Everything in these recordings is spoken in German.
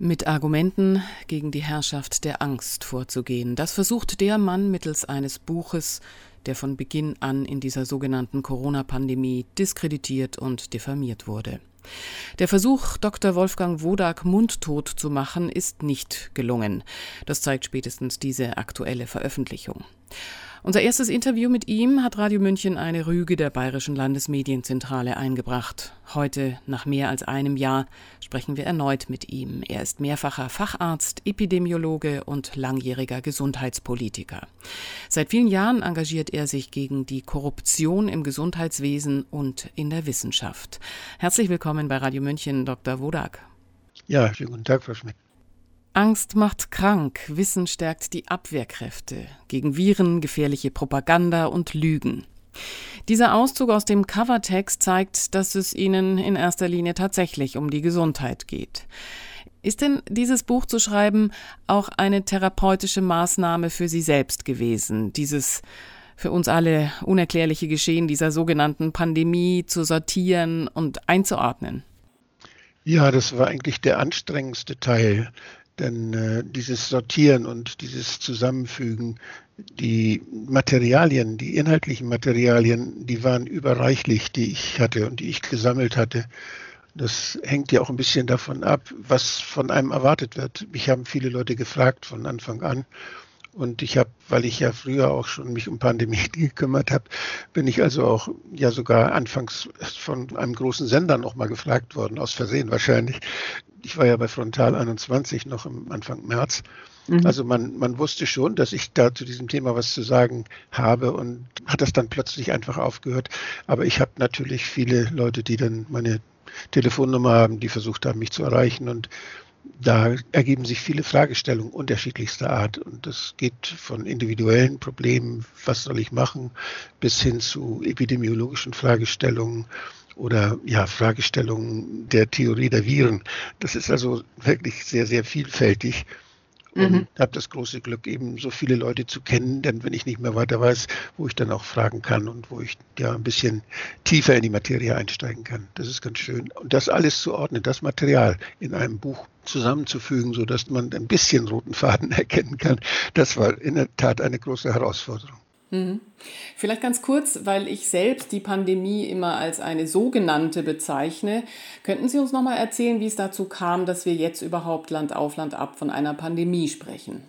Mit Argumenten gegen die Herrschaft der Angst vorzugehen, das versucht der Mann mittels eines Buches, der von Beginn an in dieser sogenannten Corona-Pandemie diskreditiert und diffamiert wurde. Der Versuch, Dr. Wolfgang Wodak mundtot zu machen, ist nicht gelungen. Das zeigt spätestens diese aktuelle Veröffentlichung. Unser erstes Interview mit ihm hat Radio München eine Rüge der Bayerischen Landesmedienzentrale eingebracht. Heute, nach mehr als einem Jahr, sprechen wir erneut mit ihm. Er ist mehrfacher Facharzt, Epidemiologe und langjähriger Gesundheitspolitiker. Seit vielen Jahren engagiert er sich gegen die Korruption im Gesundheitswesen und in der Wissenschaft. Herzlich willkommen bei Radio München, Dr. Wodak. Ja, schönen guten Tag, Frau Schmidt. Angst macht krank, Wissen stärkt die Abwehrkräfte gegen Viren, gefährliche Propaganda und Lügen. Dieser Auszug aus dem Covertext zeigt, dass es Ihnen in erster Linie tatsächlich um die Gesundheit geht. Ist denn dieses Buch zu schreiben auch eine therapeutische Maßnahme für Sie selbst gewesen, dieses für uns alle unerklärliche Geschehen dieser sogenannten Pandemie zu sortieren und einzuordnen? Ja, das war eigentlich der anstrengendste Teil denn äh, dieses Sortieren und dieses Zusammenfügen, die Materialien, die inhaltlichen Materialien, die waren überreichlich, die ich hatte und die ich gesammelt hatte. Das hängt ja auch ein bisschen davon ab, was von einem erwartet wird. Mich haben viele Leute gefragt von Anfang an. Und ich habe, weil ich ja früher auch schon mich um Pandemie gekümmert habe, bin ich also auch ja sogar anfangs von einem großen Sender noch mal gefragt worden, aus Versehen wahrscheinlich, ich war ja bei Frontal 21 noch im Anfang März. Mhm. Also man, man wusste schon, dass ich da zu diesem Thema was zu sagen habe und hat das dann plötzlich einfach aufgehört. Aber ich habe natürlich viele Leute, die dann meine Telefonnummer haben, die versucht haben, mich zu erreichen und da ergeben sich viele Fragestellungen unterschiedlichster Art. Und das geht von individuellen Problemen, was soll ich machen, bis hin zu epidemiologischen Fragestellungen oder ja, Fragestellungen der Theorie der Viren. Das ist also wirklich sehr, sehr vielfältig. Mhm. habe das große Glück, eben so viele Leute zu kennen, denn wenn ich nicht mehr weiter weiß, wo ich dann auch fragen kann und wo ich ja ein bisschen tiefer in die Materie einsteigen kann. Das ist ganz schön. Und das alles zu ordnen, das Material in einem Buch zusammenzufügen, sodass man ein bisschen roten Faden erkennen kann, das war in der Tat eine große Herausforderung. Mhm. Vielleicht ganz kurz, weil ich selbst die Pandemie immer als eine sogenannte bezeichne. Könnten Sie uns noch mal erzählen, wie es dazu kam, dass wir jetzt überhaupt Land auf Land ab von einer Pandemie sprechen?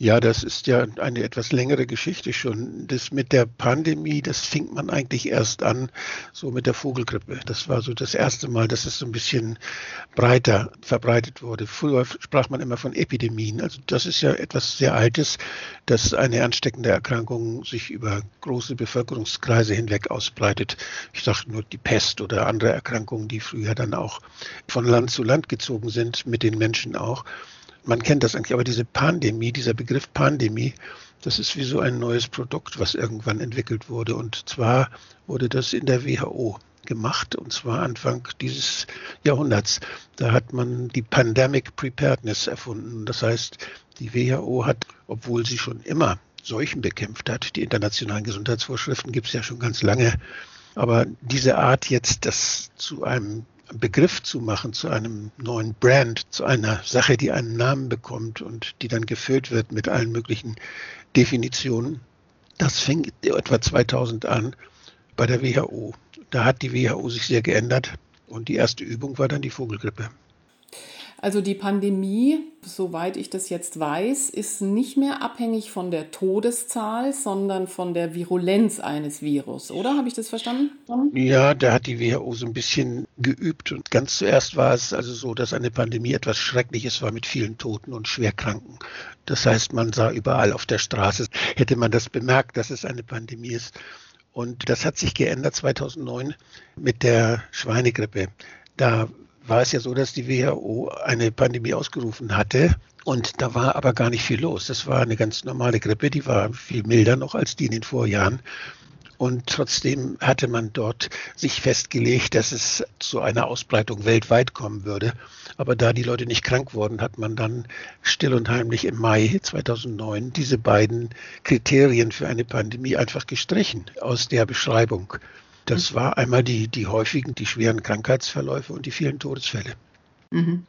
Ja, das ist ja eine etwas längere Geschichte schon. Das mit der Pandemie, das fing man eigentlich erst an, so mit der Vogelgrippe. Das war so das erste Mal, dass es so ein bisschen breiter verbreitet wurde. Früher sprach man immer von Epidemien. Also das ist ja etwas sehr Altes, dass eine ansteckende Erkrankung sich über große Bevölkerungskreise hinweg ausbreitet. Ich sage nur die Pest oder andere Erkrankungen, die früher dann auch von Land zu Land gezogen sind, mit den Menschen auch man kennt das eigentlich, aber diese Pandemie, dieser Begriff Pandemie, das ist wie so ein neues Produkt, was irgendwann entwickelt wurde. Und zwar wurde das in der WHO gemacht, und zwar Anfang dieses Jahrhunderts. Da hat man die Pandemic Preparedness erfunden. Das heißt, die WHO hat, obwohl sie schon immer Seuchen bekämpft hat, die internationalen Gesundheitsvorschriften gibt es ja schon ganz lange, aber diese Art jetzt das zu einem Begriff zu machen, zu einem neuen Brand, zu einer Sache, die einen Namen bekommt und die dann gefüllt wird mit allen möglichen Definitionen. Das fing etwa 2000 an bei der WHO. Da hat die WHO sich sehr geändert und die erste Übung war dann die Vogelgrippe. Also die Pandemie, soweit ich das jetzt weiß, ist nicht mehr abhängig von der Todeszahl, sondern von der Virulenz eines Virus, oder? Habe ich das verstanden? Ja, da hat die WHO so ein bisschen geübt. Und ganz zuerst war es also so, dass eine Pandemie etwas Schreckliches war mit vielen Toten und Schwerkranken. Das heißt, man sah überall auf der Straße, hätte man das bemerkt, dass es eine Pandemie ist. Und das hat sich geändert 2009 mit der Schweinegrippe. Da war es ja so, dass die WHO eine Pandemie ausgerufen hatte. Und da war aber gar nicht viel los. Das war eine ganz normale Grippe, die war viel milder noch als die in den Vorjahren. Und trotzdem hatte man dort sich festgelegt, dass es zu einer Ausbreitung weltweit kommen würde. Aber da die Leute nicht krank wurden, hat man dann still und heimlich im Mai 2009 diese beiden Kriterien für eine Pandemie einfach gestrichen aus der Beschreibung. Das war einmal die, die häufigen, die schweren Krankheitsverläufe und die vielen Todesfälle. Mhm.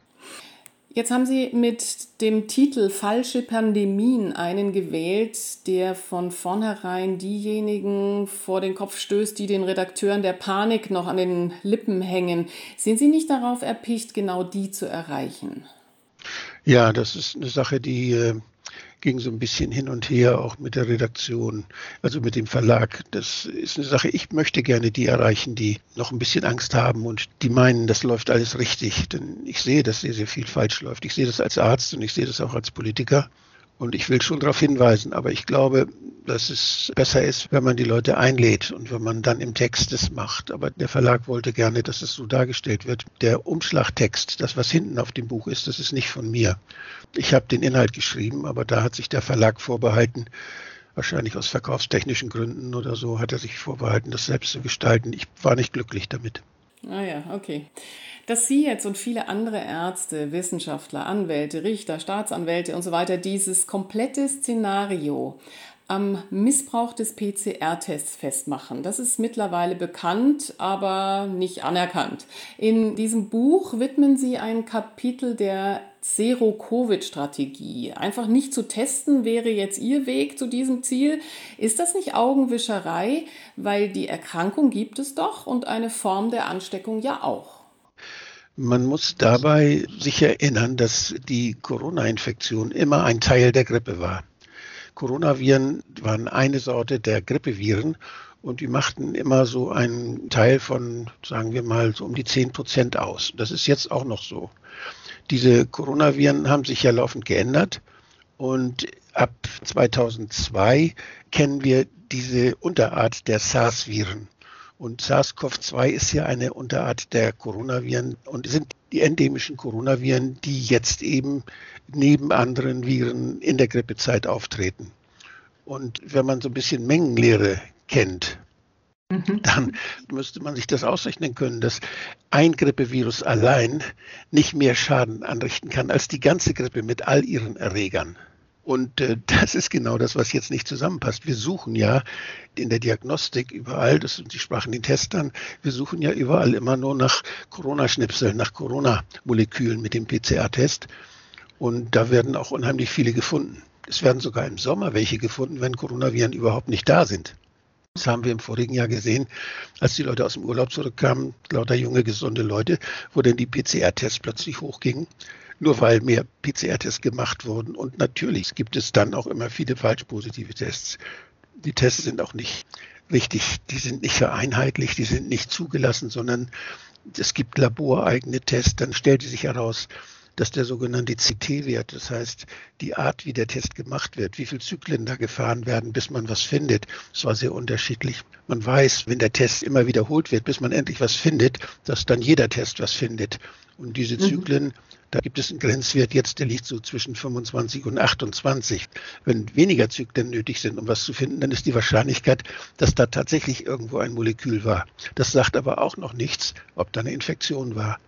Jetzt haben Sie mit dem Titel Falsche Pandemien einen gewählt, der von vornherein diejenigen vor den Kopf stößt, die den Redakteuren der Panik noch an den Lippen hängen. Sind Sie nicht darauf erpicht, genau die zu erreichen? Ja, das ist eine Sache, die äh, ging so ein bisschen hin und her, auch mit der Redaktion, also mit dem Verlag. Das ist eine Sache, ich möchte gerne die erreichen, die noch ein bisschen Angst haben und die meinen, das läuft alles richtig. Denn ich sehe, dass sehr, sehr viel falsch läuft. Ich sehe das als Arzt und ich sehe das auch als Politiker. Und ich will schon darauf hinweisen, aber ich glaube, dass es besser ist, wenn man die Leute einlädt und wenn man dann im Text es macht. Aber der Verlag wollte gerne, dass es so dargestellt wird. Der Umschlagtext, das was hinten auf dem Buch ist, das ist nicht von mir. Ich habe den Inhalt geschrieben, aber da hat sich der Verlag vorbehalten, wahrscheinlich aus verkaufstechnischen Gründen oder so, hat er sich vorbehalten, das selbst zu gestalten. Ich war nicht glücklich damit. Ah ja, okay. Dass Sie jetzt und viele andere Ärzte, Wissenschaftler, Anwälte, Richter, Staatsanwälte und so weiter dieses komplette Szenario am Missbrauch des PCR-Tests festmachen. Das ist mittlerweile bekannt, aber nicht anerkannt. In diesem Buch widmen Sie ein Kapitel der Zero-Covid-Strategie. Einfach nicht zu testen wäre jetzt Ihr Weg zu diesem Ziel. Ist das nicht Augenwischerei? Weil die Erkrankung gibt es doch und eine Form der Ansteckung ja auch. Man muss dabei sich erinnern, dass die Corona-Infektion immer ein Teil der Grippe war. Coronaviren waren eine Sorte der Grippeviren und die machten immer so einen Teil von, sagen wir mal, so um die 10 Prozent aus. Das ist jetzt auch noch so. Diese Coronaviren haben sich ja laufend geändert und ab 2002 kennen wir diese Unterart der SARS-Viren. Und SARS-CoV-2 ist ja eine Unterart der Coronaviren und sind die endemischen Coronaviren, die jetzt eben neben anderen Viren in der Grippezeit auftreten. Und wenn man so ein bisschen Mengenlehre kennt, mhm. dann müsste man sich das ausrechnen können, dass ein Grippevirus allein nicht mehr Schaden anrichten kann als die ganze Grippe mit all ihren Erregern. Und äh, das ist genau das, was jetzt nicht zusammenpasst. Wir suchen ja in der Diagnostik überall, das, die sprachen den Testern, wir suchen ja überall immer nur nach Corona-Schnipseln, nach Corona-Molekülen mit dem PCR-Test. Und da werden auch unheimlich viele gefunden. Es werden sogar im Sommer welche gefunden, wenn Coronaviren überhaupt nicht da sind. Das haben wir im vorigen Jahr gesehen, als die Leute aus dem Urlaub zurückkamen, lauter junge, gesunde Leute, wo dann die PCR-Tests plötzlich hochgingen nur weil mehr PCR-Tests gemacht wurden. Und natürlich gibt es dann auch immer viele falsch positive Tests. Die Tests sind auch nicht richtig, die sind nicht vereinheitlicht, die sind nicht zugelassen, sondern es gibt laboreigene Tests. Dann stellt sich heraus, dass der sogenannte CT-Wert, das heißt die Art, wie der Test gemacht wird, wie viele Zyklen da gefahren werden, bis man was findet, das war sehr unterschiedlich. Man weiß, wenn der Test immer wiederholt wird, bis man endlich was findet, dass dann jeder Test was findet. Und diese mhm. Zyklen, mhm. da gibt es einen Grenzwert jetzt, der liegt so zwischen 25 und 28. Wenn weniger Zyklen nötig sind, um was zu finden, dann ist die Wahrscheinlichkeit, dass da tatsächlich irgendwo ein Molekül war. Das sagt aber auch noch nichts, ob da eine Infektion war.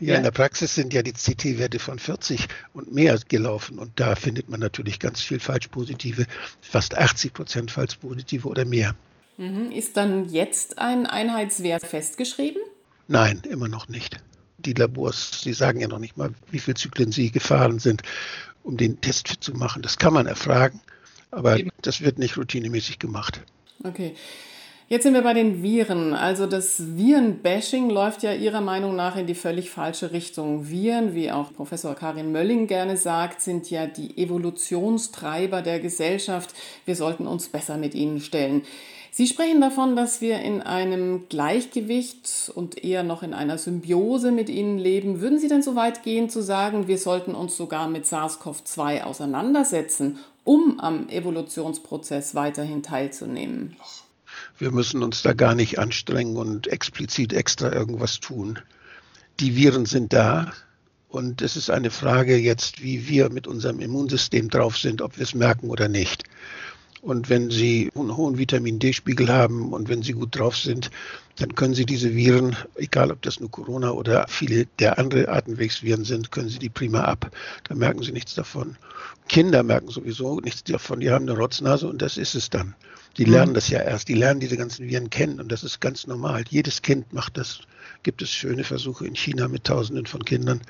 Ja, ja, in der Praxis sind ja die CT-Werte von 40 und mehr gelaufen und da findet man natürlich ganz viel Falschpositive, fast 80 Prozent Falschpositive oder mehr. Mhm. Ist dann jetzt ein Einheitswert festgeschrieben? Nein, immer noch nicht die Labors, sie sagen ja noch nicht mal, wie viele Zyklen sie gefahren sind, um den Test zu machen. Das kann man erfragen, aber Eben. das wird nicht routinemäßig gemacht. Okay. Jetzt sind wir bei den Viren. Also das Virenbashing läuft ja Ihrer Meinung nach in die völlig falsche Richtung. Viren, wie auch Professor Karin Mölling gerne sagt, sind ja die Evolutionstreiber der Gesellschaft. Wir sollten uns besser mit ihnen stellen. Sie sprechen davon, dass wir in einem Gleichgewicht und eher noch in einer Symbiose mit ihnen leben. Würden Sie denn so weit gehen zu sagen, wir sollten uns sogar mit SARS-CoV-2 auseinandersetzen, um am Evolutionsprozess weiterhin teilzunehmen? Wir müssen uns da gar nicht anstrengen und explizit extra irgendwas tun. Die Viren sind da, und es ist eine Frage jetzt, wie wir mit unserem Immunsystem drauf sind, ob wir es merken oder nicht. Und wenn Sie einen hohen Vitamin D-Spiegel haben und wenn Sie gut drauf sind, dann können Sie diese Viren, egal ob das nur Corona oder viele der andere Atemwegsviren sind, können Sie die prima ab. Da merken Sie nichts davon. Kinder merken sowieso nichts davon. Die haben eine Rotznase und das ist es dann. Die mhm. lernen das ja erst. Die lernen diese ganzen Viren kennen und das ist ganz normal. Jedes Kind macht das. Gibt es schöne Versuche in China mit Tausenden von Kindern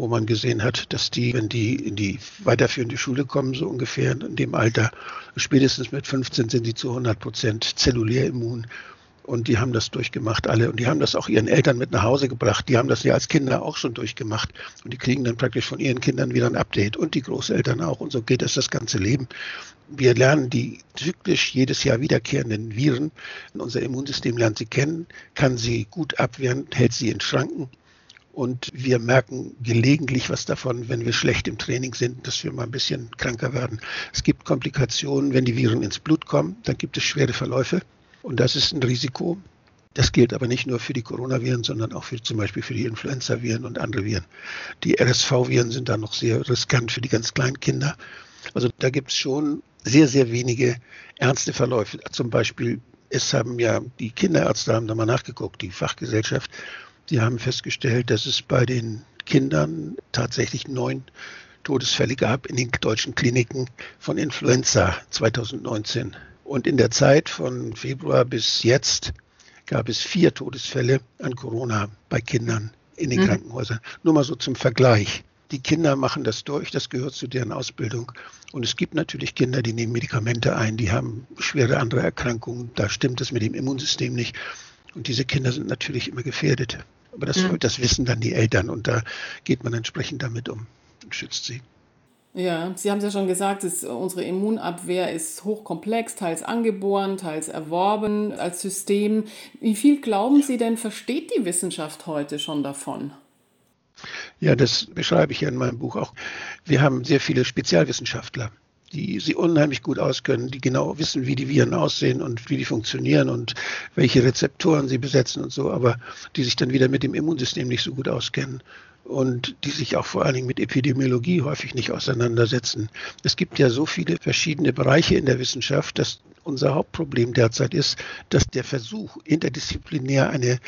wo man gesehen hat, dass die, wenn die in die weiterführende Schule kommen, so ungefähr in dem Alter, spätestens mit 15 sind sie zu 100 Prozent zellulär immun. Und die haben das durchgemacht, alle. Und die haben das auch ihren Eltern mit nach Hause gebracht. Die haben das ja als Kinder auch schon durchgemacht. Und die kriegen dann praktisch von ihren Kindern wieder ein Update. Und die Großeltern auch. Und so geht es das ganze Leben. Wir lernen die zyklisch jedes Jahr wiederkehrenden Viren. Unser Immunsystem lernt sie kennen, kann sie gut abwehren, hält sie in Schranken. Und wir merken gelegentlich was davon, wenn wir schlecht im Training sind, dass wir mal ein bisschen kranker werden. Es gibt Komplikationen, wenn die Viren ins Blut kommen, dann gibt es schwere Verläufe. Und das ist ein Risiko. Das gilt aber nicht nur für die Coronaviren, sondern auch für zum Beispiel für die Influenza-Viren und andere Viren. Die RSV-Viren sind da noch sehr riskant für die ganz kleinen Kinder. Also da gibt es schon sehr, sehr wenige ernste Verläufe. Zum Beispiel, es haben ja die Kinderärzte haben da mal nachgeguckt, die Fachgesellschaft, die haben festgestellt, dass es bei den Kindern tatsächlich neun Todesfälle gab in den deutschen Kliniken von Influenza 2019. Und in der Zeit von Februar bis jetzt gab es vier Todesfälle an Corona bei Kindern in den mhm. Krankenhäusern. Nur mal so zum Vergleich. Die Kinder machen das durch, das gehört zu deren Ausbildung. Und es gibt natürlich Kinder, die nehmen Medikamente ein, die haben schwere andere Erkrankungen, da stimmt es mit dem Immunsystem nicht. Und diese Kinder sind natürlich immer gefährdet. Aber das, mhm. das wissen dann die Eltern und da geht man entsprechend damit um und schützt sie. Ja, Sie haben es ja schon gesagt, dass unsere Immunabwehr ist hochkomplex, teils angeboren, teils erworben als System. Wie viel glauben Sie denn, versteht die Wissenschaft heute schon davon? Ja, das beschreibe ich ja in meinem Buch auch. Wir haben sehr viele Spezialwissenschaftler, die sie unheimlich gut auskennen, die genau wissen, wie die Viren aussehen und wie die funktionieren und welche Rezeptoren sie besetzen und so, aber die sich dann wieder mit dem Immunsystem nicht so gut auskennen und die sich auch vor allen Dingen mit Epidemiologie häufig nicht auseinandersetzen. Es gibt ja so viele verschiedene Bereiche in der Wissenschaft, dass unser Hauptproblem derzeit ist, dass der Versuch, interdisziplinär eine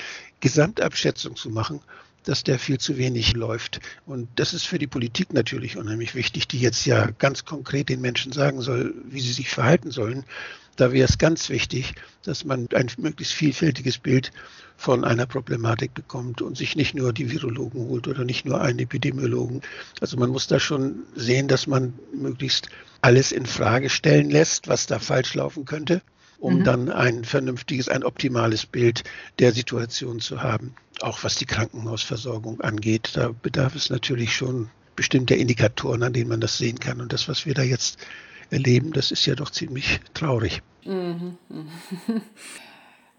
Gesamtabschätzung zu machen, dass der viel zu wenig läuft. Und das ist für die Politik natürlich unheimlich wichtig, die jetzt ja ganz konkret den Menschen sagen soll, wie sie sich verhalten sollen. Da wäre es ganz wichtig, dass man ein möglichst vielfältiges Bild von einer Problematik bekommt und sich nicht nur die Virologen holt oder nicht nur einen Epidemiologen. Also man muss da schon sehen, dass man möglichst alles in Frage stellen lässt, was da falsch laufen könnte, um mhm. dann ein vernünftiges, ein optimales Bild der Situation zu haben. Auch was die Krankenhausversorgung angeht, da bedarf es natürlich schon bestimmter Indikatoren, an denen man das sehen kann. Und das, was wir da jetzt erleben, das ist ja doch ziemlich traurig. Mhm.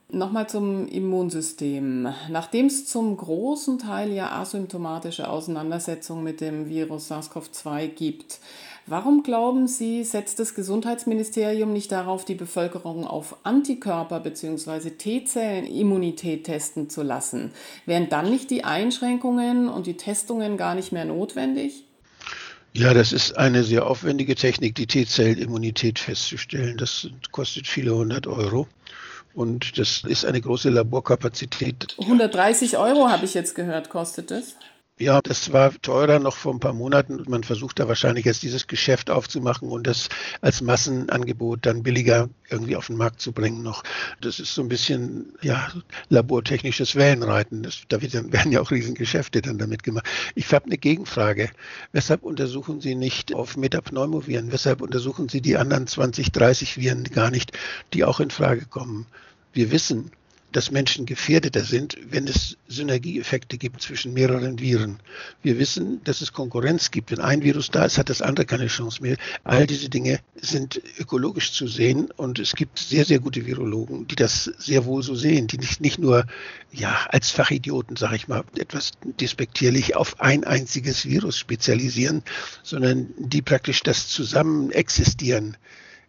Nochmal zum Immunsystem. Nachdem es zum großen Teil ja asymptomatische Auseinandersetzungen mit dem Virus SARS-CoV-2 gibt, warum glauben Sie, setzt das Gesundheitsministerium nicht darauf, die Bevölkerung auf Antikörper bzw. T-Zellen-Immunität testen zu lassen? Wären dann nicht die Einschränkungen und die Testungen gar nicht mehr notwendig? Ja, das ist eine sehr aufwendige Technik, die T-Zellimmunität festzustellen. Das kostet viele hundert Euro. Und das ist eine große Laborkapazität. 130 Euro habe ich jetzt gehört, kostet es. Ja, das war teurer noch vor ein paar Monaten. Man versucht da wahrscheinlich jetzt dieses Geschäft aufzumachen und das als Massenangebot dann billiger irgendwie auf den Markt zu bringen noch. Das ist so ein bisschen, ja, labortechnisches Wellenreiten. Das, da werden ja auch Riesengeschäfte dann damit gemacht. Ich habe eine Gegenfrage. Weshalb untersuchen Sie nicht auf Metapneumoviren? Weshalb untersuchen Sie die anderen 20, 30 Viren gar nicht, die auch in Frage kommen? Wir wissen, dass Menschen gefährdeter sind, wenn es Synergieeffekte gibt zwischen mehreren Viren. Wir wissen, dass es Konkurrenz gibt. Wenn ein Virus da ist, hat das andere keine Chance mehr. All diese Dinge sind ökologisch zu sehen und es gibt sehr, sehr gute Virologen, die das sehr wohl so sehen, die nicht, nicht nur ja, als Fachidioten, sage ich mal, etwas despektierlich auf ein einziges Virus spezialisieren, sondern die praktisch das Zusammenexistieren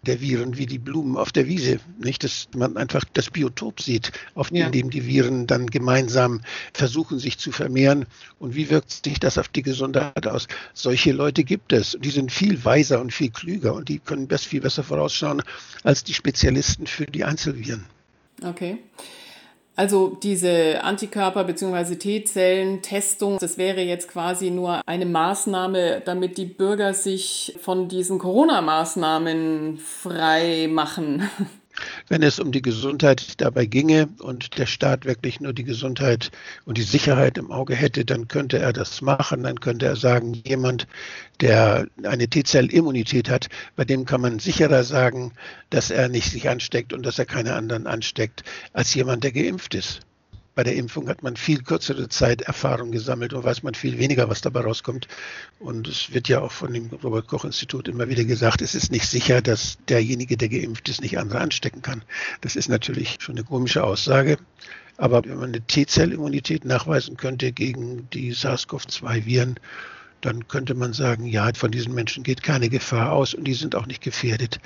der Viren wie die Blumen auf der Wiese. Nicht, dass man einfach das Biotop sieht, auf ja. dem die Viren dann gemeinsam versuchen, sich zu vermehren. Und wie wirkt sich das auf die Gesundheit aus? Solche Leute gibt es. Die sind viel weiser und viel klüger und die können best viel besser vorausschauen als die Spezialisten für die Einzelviren. Okay. Also diese Antikörper- bzw. T-Zellen-Testung, das wäre jetzt quasi nur eine Maßnahme, damit die Bürger sich von diesen Corona-Maßnahmen frei machen. Wenn es um die Gesundheit dabei ginge und der Staat wirklich nur die Gesundheit und die Sicherheit im Auge hätte, dann könnte er das machen. Dann könnte er sagen, jemand, der eine T-Zell-Immunität hat, bei dem kann man sicherer sagen, dass er nicht sich ansteckt und dass er keine anderen ansteckt, als jemand, der geimpft ist bei der Impfung hat man viel kürzere Zeit Erfahrung gesammelt und weiß man viel weniger, was dabei rauskommt. Und es wird ja auch von dem Robert Koch Institut immer wieder gesagt, es ist nicht sicher, dass derjenige, der geimpft ist, nicht andere anstecken kann. Das ist natürlich schon eine komische Aussage. Aber wenn man eine T-Zell-Immunität nachweisen könnte gegen die SARS-CoV-2-Viren, dann könnte man sagen, ja, von diesen Menschen geht keine Gefahr aus und die sind auch nicht gefährdet.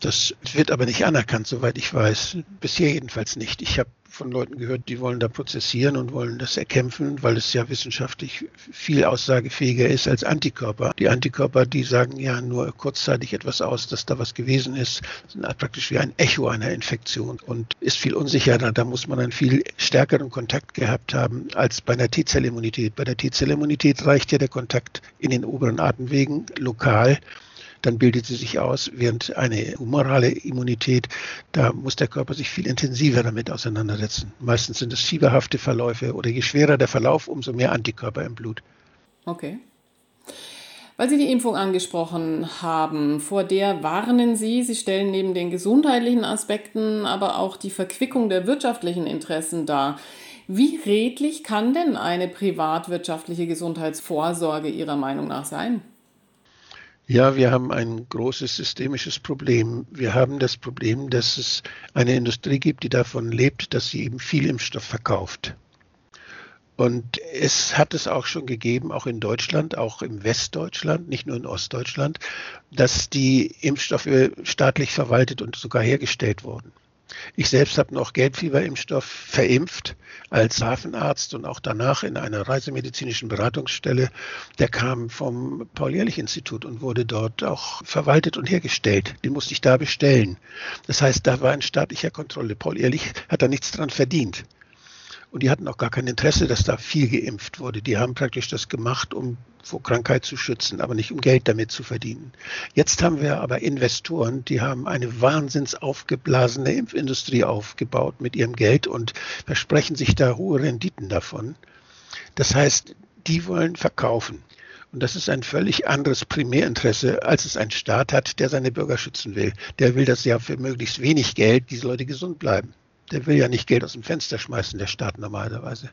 Das wird aber nicht anerkannt, soweit ich weiß. Bisher jedenfalls nicht. Ich habe von Leuten gehört, die wollen da prozessieren und wollen das erkämpfen, weil es ja wissenschaftlich viel aussagefähiger ist als Antikörper. Die Antikörper, die sagen ja nur kurzzeitig etwas aus, dass da was gewesen ist, sind praktisch wie ein Echo einer Infektion und ist viel unsicherer. Da muss man einen viel stärkeren Kontakt gehabt haben als bei einer T-Zellimmunität. Bei der T-Zellimmunität reicht ja der Kontakt in den oberen Atemwegen lokal dann bildet sie sich aus, während eine humorale Immunität, da muss der Körper sich viel intensiver damit auseinandersetzen. Meistens sind es fieberhafte Verläufe oder je schwerer der Verlauf, umso mehr Antikörper im Blut. Okay. Weil Sie die Impfung angesprochen haben, vor der warnen Sie. Sie stellen neben den gesundheitlichen Aspekten aber auch die Verquickung der wirtschaftlichen Interessen dar. Wie redlich kann denn eine privatwirtschaftliche Gesundheitsvorsorge Ihrer Meinung nach sein? Ja, wir haben ein großes systemisches Problem. Wir haben das Problem, dass es eine Industrie gibt, die davon lebt, dass sie eben viel Impfstoff verkauft. Und es hat es auch schon gegeben, auch in Deutschland, auch im Westdeutschland, nicht nur in Ostdeutschland, dass die Impfstoffe staatlich verwaltet und sogar hergestellt wurden. Ich selbst habe noch Gelbfieberimpfstoff verimpft als Hafenarzt und auch danach in einer reisemedizinischen Beratungsstelle. Der kam vom Paul-Ehrlich-Institut und wurde dort auch verwaltet und hergestellt. Den musste ich da bestellen. Das heißt, da war in staatlicher Kontrolle. Paul Ehrlich hat da nichts dran verdient. Und die hatten auch gar kein Interesse, dass da viel geimpft wurde. Die haben praktisch das gemacht, um vor Krankheit zu schützen, aber nicht um Geld damit zu verdienen. Jetzt haben wir aber Investoren, die haben eine wahnsinns aufgeblasene Impfindustrie aufgebaut mit ihrem Geld und versprechen sich da hohe Renditen davon. Das heißt, die wollen verkaufen. Und das ist ein völlig anderes Primärinteresse, als es ein Staat hat, der seine Bürger schützen will. Der will, dass ja für möglichst wenig Geld diese Leute gesund bleiben der will ja nicht Geld aus dem Fenster schmeißen, der Staat normalerweise.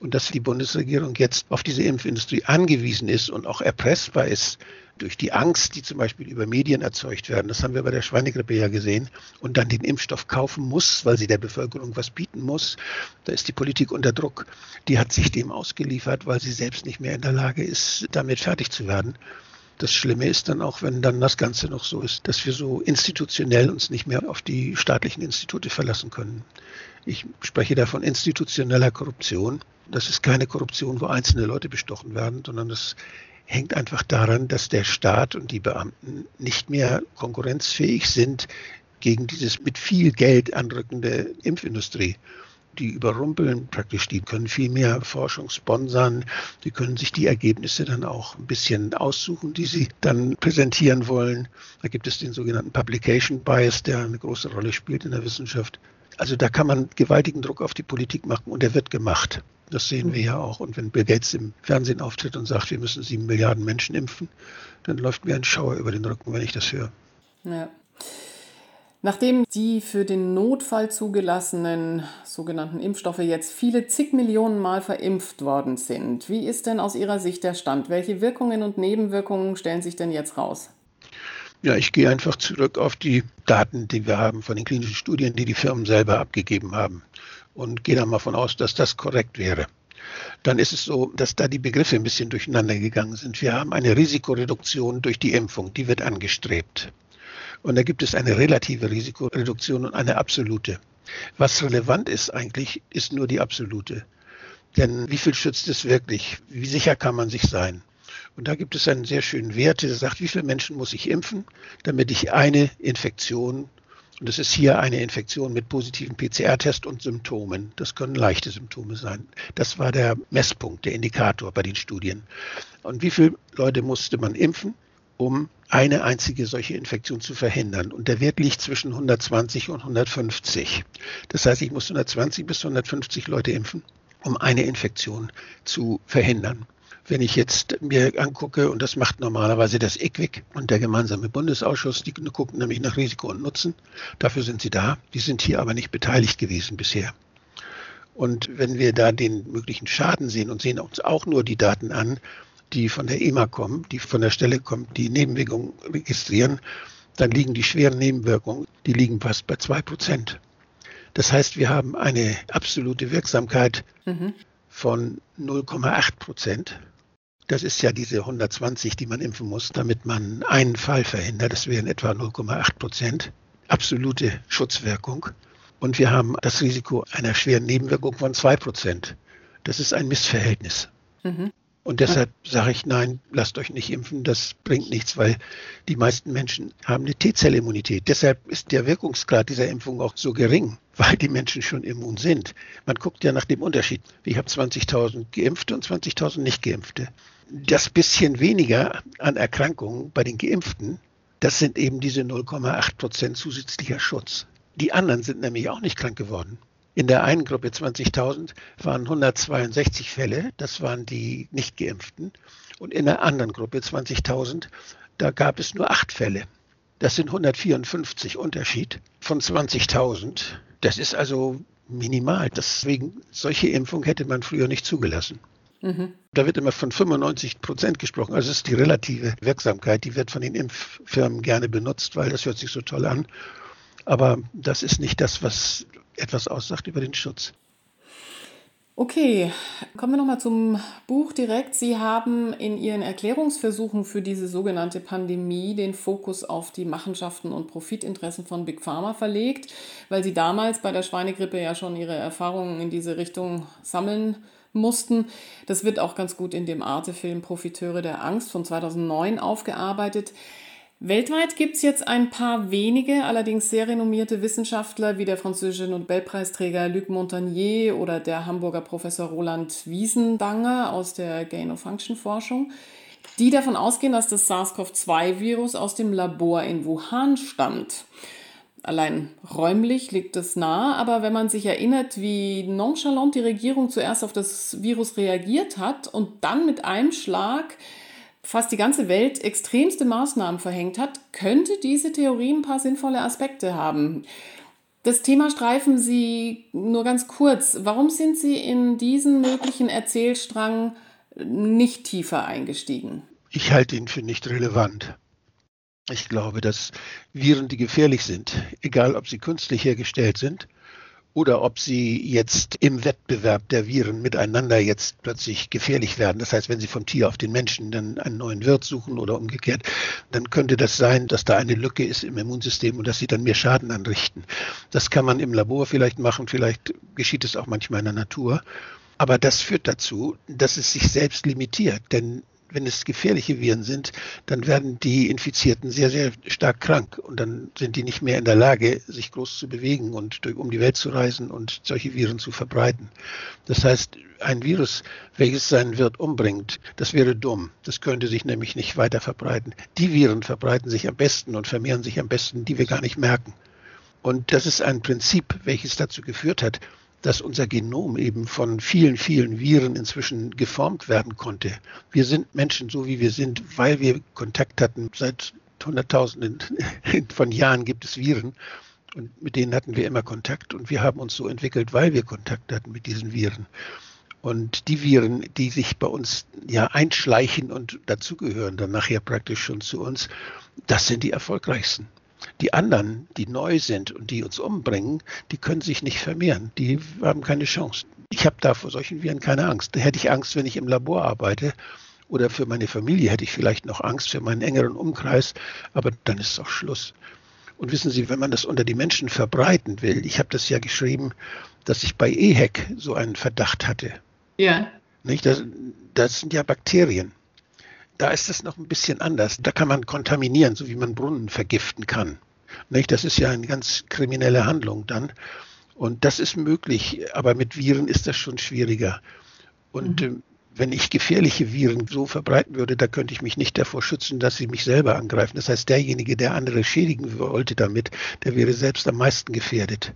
Und dass die Bundesregierung jetzt auf diese Impfindustrie angewiesen ist und auch erpressbar ist durch die Angst, die zum Beispiel über Medien erzeugt werden, das haben wir bei der Schweinegrippe ja gesehen, und dann den Impfstoff kaufen muss, weil sie der Bevölkerung was bieten muss, da ist die Politik unter Druck. Die hat sich dem ausgeliefert, weil sie selbst nicht mehr in der Lage ist, damit fertig zu werden. Das Schlimme ist dann auch, wenn dann das Ganze noch so ist, dass wir so institutionell uns nicht mehr auf die staatlichen Institute verlassen können. Ich spreche da von institutioneller Korruption. Das ist keine Korruption, wo einzelne Leute bestochen werden, sondern das hängt einfach daran, dass der Staat und die Beamten nicht mehr konkurrenzfähig sind gegen dieses mit viel Geld anrückende Impfindustrie die überrumpeln praktisch, die können viel mehr Forschung sponsern, die können sich die Ergebnisse dann auch ein bisschen aussuchen, die sie dann präsentieren wollen. Da gibt es den sogenannten Publication Bias, der eine große Rolle spielt in der Wissenschaft. Also da kann man gewaltigen Druck auf die Politik machen und der wird gemacht. Das sehen wir ja auch. Und wenn Bill Gates im Fernsehen auftritt und sagt, wir müssen sieben Milliarden Menschen impfen, dann läuft mir ein Schauer über den Rücken, wenn ich das höre. Ja. Nachdem die für den Notfall zugelassenen sogenannten Impfstoffe jetzt viele zig Millionen Mal verimpft worden sind, wie ist denn aus Ihrer Sicht der Stand? Welche Wirkungen und Nebenwirkungen stellen sich denn jetzt raus? Ja, ich gehe einfach zurück auf die Daten, die wir haben von den klinischen Studien, die die Firmen selber abgegeben haben und gehe da mal von aus, dass das korrekt wäre. Dann ist es so, dass da die Begriffe ein bisschen durcheinander gegangen sind. Wir haben eine Risikoreduktion durch die Impfung, die wird angestrebt. Und da gibt es eine relative Risikoreduktion und eine absolute. Was relevant ist eigentlich, ist nur die absolute. Denn wie viel schützt es wirklich? Wie sicher kann man sich sein? Und da gibt es einen sehr schönen Wert, der sagt, wie viele Menschen muss ich impfen, damit ich eine Infektion, und das ist hier eine Infektion mit positiven PCR-Test und Symptomen, das können leichte Symptome sein. Das war der Messpunkt, der Indikator bei den Studien. Und wie viele Leute musste man impfen, um eine einzige solche Infektion zu verhindern. Und der Wert liegt zwischen 120 und 150. Das heißt, ich muss 120 bis 150 Leute impfen, um eine Infektion zu verhindern. Wenn ich jetzt mir angucke, und das macht normalerweise das IQWIC und der gemeinsame Bundesausschuss, die gucken nämlich nach Risiko und Nutzen. Dafür sind sie da. Die sind hier aber nicht beteiligt gewesen bisher. Und wenn wir da den möglichen Schaden sehen und sehen uns auch nur die Daten an, die von der EMA kommen, die von der Stelle kommen, die Nebenwirkungen registrieren, dann liegen die schweren Nebenwirkungen, die liegen fast bei zwei Prozent. Das heißt, wir haben eine absolute Wirksamkeit mhm. von 0,8 Prozent. Das ist ja diese 120, die man impfen muss, damit man einen Fall verhindert. Das wären etwa 0,8 Prozent. Absolute Schutzwirkung. Und wir haben das Risiko einer schweren Nebenwirkung von 2 Prozent. Das ist ein Missverhältnis. Mhm. Und deshalb sage ich, nein, lasst euch nicht impfen, das bringt nichts, weil die meisten Menschen haben eine T-Zellimmunität. Deshalb ist der Wirkungsgrad dieser Impfung auch so gering, weil die Menschen schon immun sind. Man guckt ja nach dem Unterschied. Ich habe 20.000 Geimpfte und 20.000 Nicht-Geimpfte. Das bisschen weniger an Erkrankungen bei den Geimpften, das sind eben diese 0,8 Prozent zusätzlicher Schutz. Die anderen sind nämlich auch nicht krank geworden. In der einen Gruppe 20.000 waren 162 Fälle, das waren die Nicht-Geimpften. Und in der anderen Gruppe 20.000, da gab es nur acht Fälle. Das sind 154 Unterschied von 20.000. Das ist also minimal. Deswegen, solche Impfung hätte man früher nicht zugelassen. Mhm. Da wird immer von 95 Prozent gesprochen. Also es ist die relative Wirksamkeit, die wird von den Impffirmen gerne benutzt, weil das hört sich so toll an. Aber das ist nicht das, was etwas aussagt über den Schutz. Okay, kommen wir nochmal zum Buch direkt. Sie haben in Ihren Erklärungsversuchen für diese sogenannte Pandemie den Fokus auf die Machenschaften und Profitinteressen von Big Pharma verlegt, weil Sie damals bei der Schweinegrippe ja schon Ihre Erfahrungen in diese Richtung sammeln mussten. Das wird auch ganz gut in dem Arte-Film Profiteure der Angst von 2009 aufgearbeitet. Weltweit gibt es jetzt ein paar wenige, allerdings sehr renommierte Wissenschaftler wie der französische Nobelpreisträger Luc Montagnier oder der Hamburger Professor Roland Wiesendanger aus der Gain-of-Function-Forschung, die davon ausgehen, dass das SARS-CoV-2-Virus aus dem Labor in Wuhan stammt. Allein räumlich liegt es nah, aber wenn man sich erinnert, wie nonchalant die Regierung zuerst auf das Virus reagiert hat und dann mit einem Schlag fast die ganze Welt extremste Maßnahmen verhängt hat, könnte diese Theorie ein paar sinnvolle Aspekte haben. Das Thema streifen Sie nur ganz kurz. Warum sind Sie in diesen möglichen Erzählstrang nicht tiefer eingestiegen? Ich halte ihn für nicht relevant. Ich glaube, dass Viren, die gefährlich sind, egal ob sie künstlich hergestellt sind oder ob sie jetzt im Wettbewerb der Viren miteinander jetzt plötzlich gefährlich werden. Das heißt, wenn sie vom Tier auf den Menschen dann einen neuen Wirt suchen oder umgekehrt, dann könnte das sein, dass da eine Lücke ist im Immunsystem und dass sie dann mehr Schaden anrichten. Das kann man im Labor vielleicht machen, vielleicht geschieht es auch manchmal in der Natur. Aber das führt dazu, dass es sich selbst limitiert. Denn wenn es gefährliche Viren sind, dann werden die Infizierten sehr, sehr stark krank und dann sind die nicht mehr in der Lage, sich groß zu bewegen und durch, um die Welt zu reisen und solche Viren zu verbreiten. Das heißt, ein Virus, welches seinen Wirt umbringt, das wäre dumm. Das könnte sich nämlich nicht weiter verbreiten. Die Viren verbreiten sich am besten und vermehren sich am besten, die wir gar nicht merken. Und das ist ein Prinzip, welches dazu geführt hat, dass unser Genom eben von vielen, vielen Viren inzwischen geformt werden konnte. Wir sind Menschen so, wie wir sind, weil wir Kontakt hatten. Seit Hunderttausenden von Jahren gibt es Viren und mit denen hatten wir immer Kontakt und wir haben uns so entwickelt, weil wir Kontakt hatten mit diesen Viren. Und die Viren, die sich bei uns ja einschleichen und dazugehören, dann nachher praktisch schon zu uns, das sind die erfolgreichsten. Die anderen, die neu sind und die uns umbringen, die können sich nicht vermehren. Die haben keine Chance. Ich habe da vor solchen Viren keine Angst. Da hätte ich Angst, wenn ich im Labor arbeite. Oder für meine Familie hätte ich vielleicht noch Angst, für meinen engeren Umkreis. Aber dann ist es auch Schluss. Und wissen Sie, wenn man das unter die Menschen verbreiten will, ich habe das ja geschrieben, dass ich bei EHEC so einen Verdacht hatte. Ja. Nicht? Das, das sind ja Bakterien. Da ist es noch ein bisschen anders. Da kann man kontaminieren, so wie man Brunnen vergiften kann. Nicht? Das ist ja eine ganz kriminelle Handlung dann. Und das ist möglich, aber mit Viren ist das schon schwieriger. Und mhm. äh, wenn ich gefährliche Viren so verbreiten würde, da könnte ich mich nicht davor schützen, dass sie mich selber angreifen. Das heißt, derjenige, der andere schädigen wollte damit, der wäre selbst am meisten gefährdet.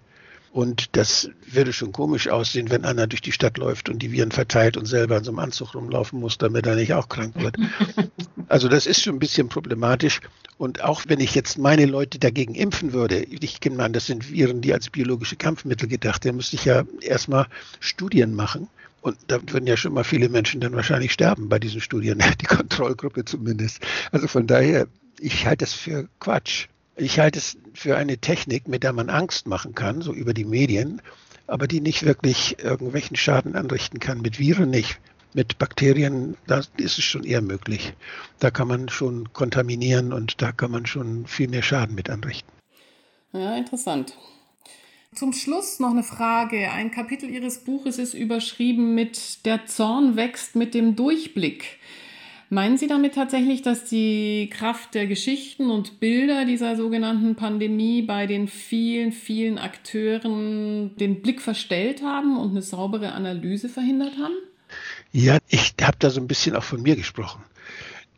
Und das würde schon komisch aussehen, wenn einer durch die Stadt läuft und die Viren verteilt und selber in so einem Anzug rumlaufen muss, damit er nicht auch krank wird. Also das ist schon ein bisschen problematisch. Und auch wenn ich jetzt meine Leute dagegen impfen würde, ich kenne an, das sind Viren, die als biologische Kampfmittel gedacht, sind, müsste ich ja erstmal Studien machen. Und da würden ja schon mal viele Menschen dann wahrscheinlich sterben bei diesen Studien, die Kontrollgruppe zumindest. Also von daher, ich halte das für Quatsch. Ich halte es für eine Technik, mit der man Angst machen kann, so über die Medien, aber die nicht wirklich irgendwelchen Schaden anrichten kann. Mit Viren nicht. Mit Bakterien, da ist es schon eher möglich. Da kann man schon kontaminieren und da kann man schon viel mehr Schaden mit anrichten. Ja, interessant. Zum Schluss noch eine Frage. Ein Kapitel Ihres Buches ist überschrieben mit Der Zorn wächst mit dem Durchblick. Meinen Sie damit tatsächlich, dass die Kraft der Geschichten und Bilder dieser sogenannten Pandemie bei den vielen, vielen Akteuren den Blick verstellt haben und eine saubere Analyse verhindert haben? Ja, ich habe da so ein bisschen auch von mir gesprochen.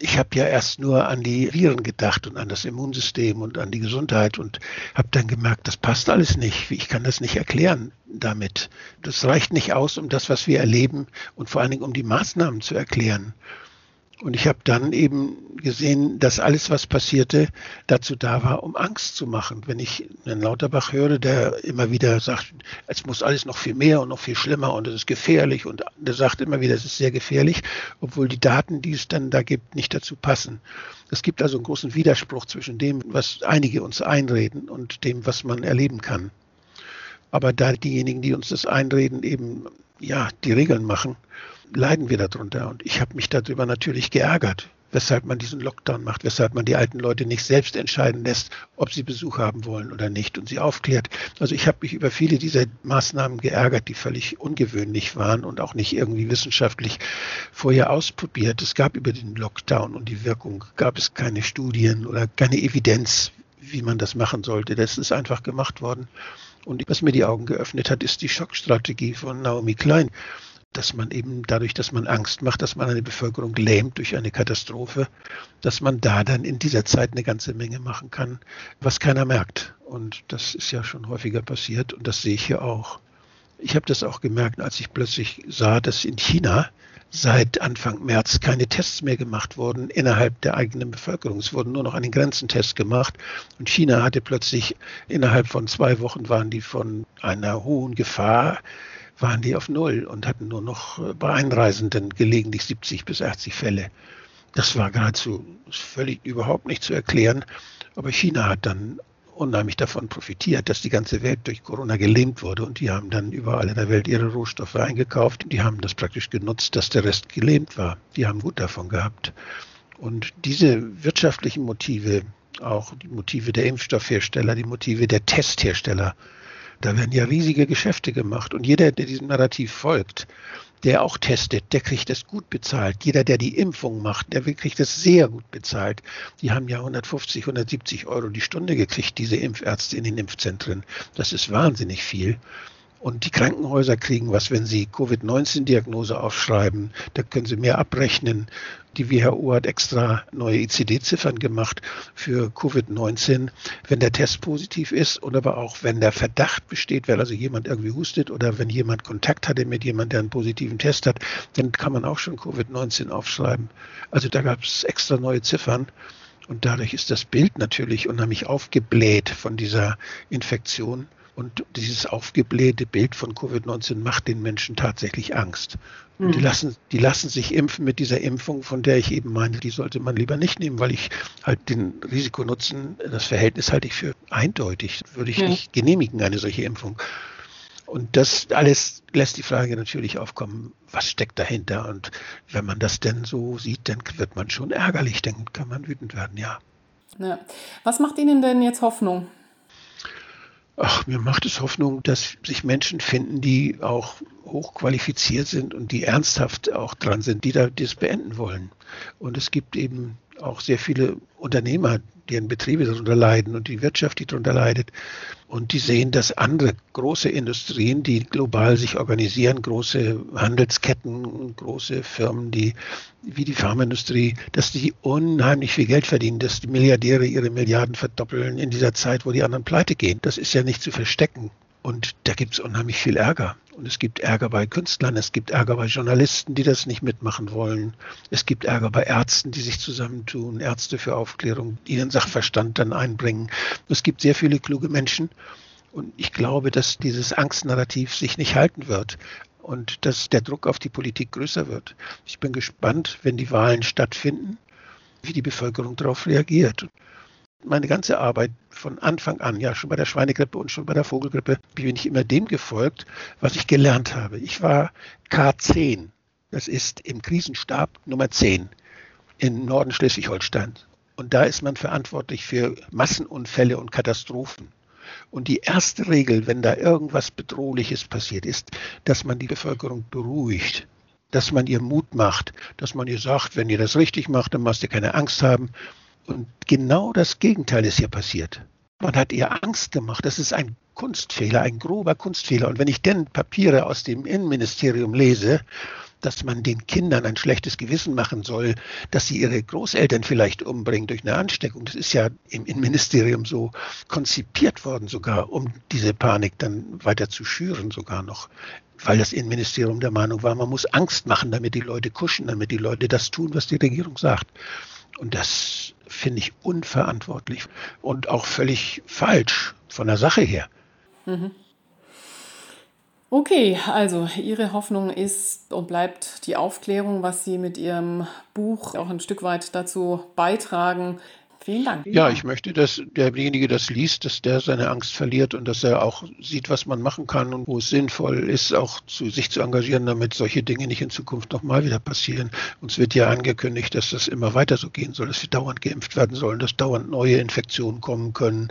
Ich habe ja erst nur an die Viren gedacht und an das Immunsystem und an die Gesundheit und habe dann gemerkt, das passt alles nicht. Ich kann das nicht erklären damit. Das reicht nicht aus, um das, was wir erleben und vor allen Dingen um die Maßnahmen zu erklären. Und ich habe dann eben gesehen, dass alles, was passierte, dazu da war, um Angst zu machen. Wenn ich einen Lauterbach höre, der immer wieder sagt, es muss alles noch viel mehr und noch viel schlimmer und es ist gefährlich und der sagt immer wieder, es ist sehr gefährlich, obwohl die Daten, die es dann da gibt, nicht dazu passen. Es gibt also einen großen Widerspruch zwischen dem, was einige uns einreden und dem, was man erleben kann. Aber da diejenigen, die uns das einreden, eben ja die Regeln machen, leiden wir darunter. Und ich habe mich darüber natürlich geärgert, weshalb man diesen Lockdown macht, weshalb man die alten Leute nicht selbst entscheiden lässt, ob sie Besuch haben wollen oder nicht und sie aufklärt. Also ich habe mich über viele dieser Maßnahmen geärgert, die völlig ungewöhnlich waren und auch nicht irgendwie wissenschaftlich vorher ausprobiert. Es gab über den Lockdown und die Wirkung, gab es keine Studien oder keine Evidenz, wie man das machen sollte. Das ist einfach gemacht worden. Und was mir die Augen geöffnet hat, ist die Schockstrategie von Naomi Klein dass man eben dadurch, dass man Angst macht, dass man eine Bevölkerung lähmt durch eine Katastrophe, dass man da dann in dieser Zeit eine ganze Menge machen kann, was keiner merkt. Und das ist ja schon häufiger passiert und das sehe ich hier auch. Ich habe das auch gemerkt, als ich plötzlich sah, dass in China seit Anfang März keine Tests mehr gemacht wurden innerhalb der eigenen Bevölkerung. Es wurden nur noch an den Grenzen Tests gemacht. Und China hatte plötzlich innerhalb von zwei Wochen waren die von einer hohen Gefahr waren die auf Null und hatten nur noch äh, bei Einreisenden gelegentlich 70 bis 80 Fälle. Das war geradezu völlig überhaupt nicht zu erklären. Aber China hat dann unheimlich davon profitiert, dass die ganze Welt durch Corona gelähmt wurde und die haben dann überall in der Welt ihre Rohstoffe eingekauft. Die haben das praktisch genutzt, dass der Rest gelähmt war. Die haben gut davon gehabt. Und diese wirtschaftlichen Motive, auch die Motive der Impfstoffhersteller, die Motive der Testhersteller, da werden ja riesige Geschäfte gemacht. Und jeder, der diesem Narrativ folgt, der auch testet, der kriegt es gut bezahlt. Jeder, der die Impfung macht, der kriegt es sehr gut bezahlt. Die haben ja 150, 170 Euro die Stunde gekriegt, diese Impfärzte in den Impfzentren. Das ist wahnsinnig viel. Und die Krankenhäuser kriegen was, wenn sie Covid-19-Diagnose aufschreiben. Da können sie mehr abrechnen. Die WHO hat extra neue ICD-Ziffern gemacht für Covid-19, wenn der Test positiv ist und aber auch wenn der Verdacht besteht, weil also jemand irgendwie hustet oder wenn jemand Kontakt hatte mit jemandem, der einen positiven Test hat, dann kann man auch schon Covid-19 aufschreiben. Also da gab es extra neue Ziffern. Und dadurch ist das Bild natürlich unheimlich aufgebläht von dieser Infektion. Und dieses aufgeblähte Bild von Covid-19 macht den Menschen tatsächlich Angst. Und die, mhm. lassen, die lassen sich impfen mit dieser Impfung, von der ich eben meine, die sollte man lieber nicht nehmen, weil ich halt den Risikonutzen, das Verhältnis halte ich für eindeutig. Würde ich ja. nicht genehmigen, eine solche Impfung. Und das alles lässt die Frage natürlich aufkommen, was steckt dahinter? Und wenn man das denn so sieht, dann wird man schon ärgerlich, dann kann man wütend werden, ja. ja. Was macht Ihnen denn jetzt Hoffnung? Ach, mir macht es Hoffnung, dass sich Menschen finden, die auch hochqualifiziert sind und die ernsthaft auch dran sind, die da das beenden wollen. Und es gibt eben auch sehr viele Unternehmer, deren Betriebe darunter leiden und die Wirtschaft, die darunter leidet. Und die sehen, dass andere große Industrien, die global sich organisieren, große Handelsketten, große Firmen, die wie die Pharmaindustrie, dass die unheimlich viel Geld verdienen, dass die Milliardäre ihre Milliarden verdoppeln in dieser Zeit, wo die anderen pleite gehen. Das ist ja nicht zu verstecken. Und da gibt es unheimlich viel Ärger. Und es gibt Ärger bei Künstlern, es gibt Ärger bei Journalisten, die das nicht mitmachen wollen. Es gibt Ärger bei Ärzten, die sich zusammentun, Ärzte für Aufklärung, die ihren Sachverstand dann einbringen. Es gibt sehr viele kluge Menschen. Und ich glaube, dass dieses Angstnarrativ sich nicht halten wird und dass der Druck auf die Politik größer wird. Ich bin gespannt, wenn die Wahlen stattfinden, wie die Bevölkerung darauf reagiert meine ganze Arbeit von Anfang an, ja schon bei der Schweinegrippe und schon bei der Vogelgrippe, bin ich immer dem gefolgt, was ich gelernt habe. Ich war K10, das ist im Krisenstab Nummer 10 in Norden Schleswig-Holstein. Und da ist man verantwortlich für Massenunfälle und Katastrophen. Und die erste Regel, wenn da irgendwas Bedrohliches passiert, ist, dass man die Bevölkerung beruhigt, dass man ihr Mut macht, dass man ihr sagt, wenn ihr das richtig macht, dann müsst ihr keine Angst haben. Und genau das Gegenteil ist hier passiert. Man hat ihr Angst gemacht. Das ist ein Kunstfehler, ein grober Kunstfehler. Und wenn ich denn Papiere aus dem Innenministerium lese, dass man den Kindern ein schlechtes Gewissen machen soll, dass sie ihre Großeltern vielleicht umbringen durch eine Ansteckung. Das ist ja im Innenministerium so konzipiert worden sogar, um diese Panik dann weiter zu schüren sogar noch. Weil das Innenministerium der Meinung war, man muss Angst machen, damit die Leute kuschen, damit die Leute das tun, was die Regierung sagt. Und das finde ich unverantwortlich und auch völlig falsch von der Sache her. Mhm. Okay, also Ihre Hoffnung ist und bleibt die Aufklärung, was Sie mit Ihrem Buch auch ein Stück weit dazu beitragen, Vielen Dank. Ja, ich möchte, dass derjenige das liest, dass der seine Angst verliert und dass er auch sieht, was man machen kann und wo es sinnvoll ist, auch zu, sich zu engagieren, damit solche Dinge nicht in Zukunft nochmal wieder passieren. Uns wird ja angekündigt, dass das immer weiter so gehen soll, dass wir dauernd geimpft werden sollen, dass dauernd neue Infektionen kommen können.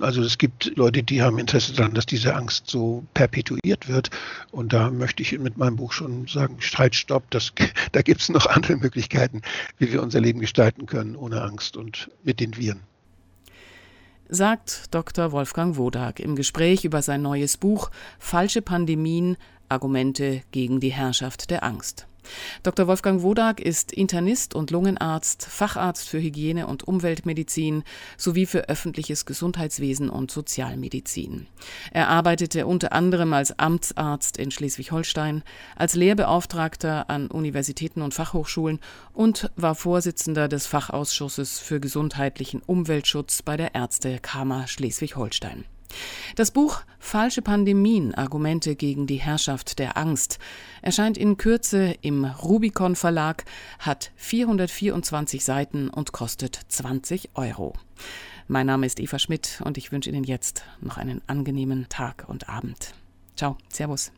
Also es gibt Leute, die haben Interesse daran, dass diese Angst so perpetuiert wird. Und da möchte ich mit meinem Buch schon sagen, halt, stopp, das, da gibt es noch andere Möglichkeiten, wie wir unser Leben gestalten können ohne Angst und den Viren. Sagt Dr. Wolfgang Wodak im Gespräch über sein neues Buch Falsche Pandemien, Argumente gegen die Herrschaft der Angst. Dr. Wolfgang Wodak ist Internist und Lungenarzt, Facharzt für Hygiene und Umweltmedizin sowie für öffentliches Gesundheitswesen und Sozialmedizin. Er arbeitete unter anderem als Amtsarzt in Schleswig-Holstein, als Lehrbeauftragter an Universitäten und Fachhochschulen und war Vorsitzender des Fachausschusses für gesundheitlichen Umweltschutz bei der Ärztekammer Schleswig-Holstein. Das Buch Falsche Pandemien, Argumente gegen die Herrschaft der Angst erscheint in Kürze im Rubicon Verlag, hat 424 Seiten und kostet 20 Euro. Mein Name ist Eva Schmidt und ich wünsche Ihnen jetzt noch einen angenehmen Tag und Abend. Ciao, Servus.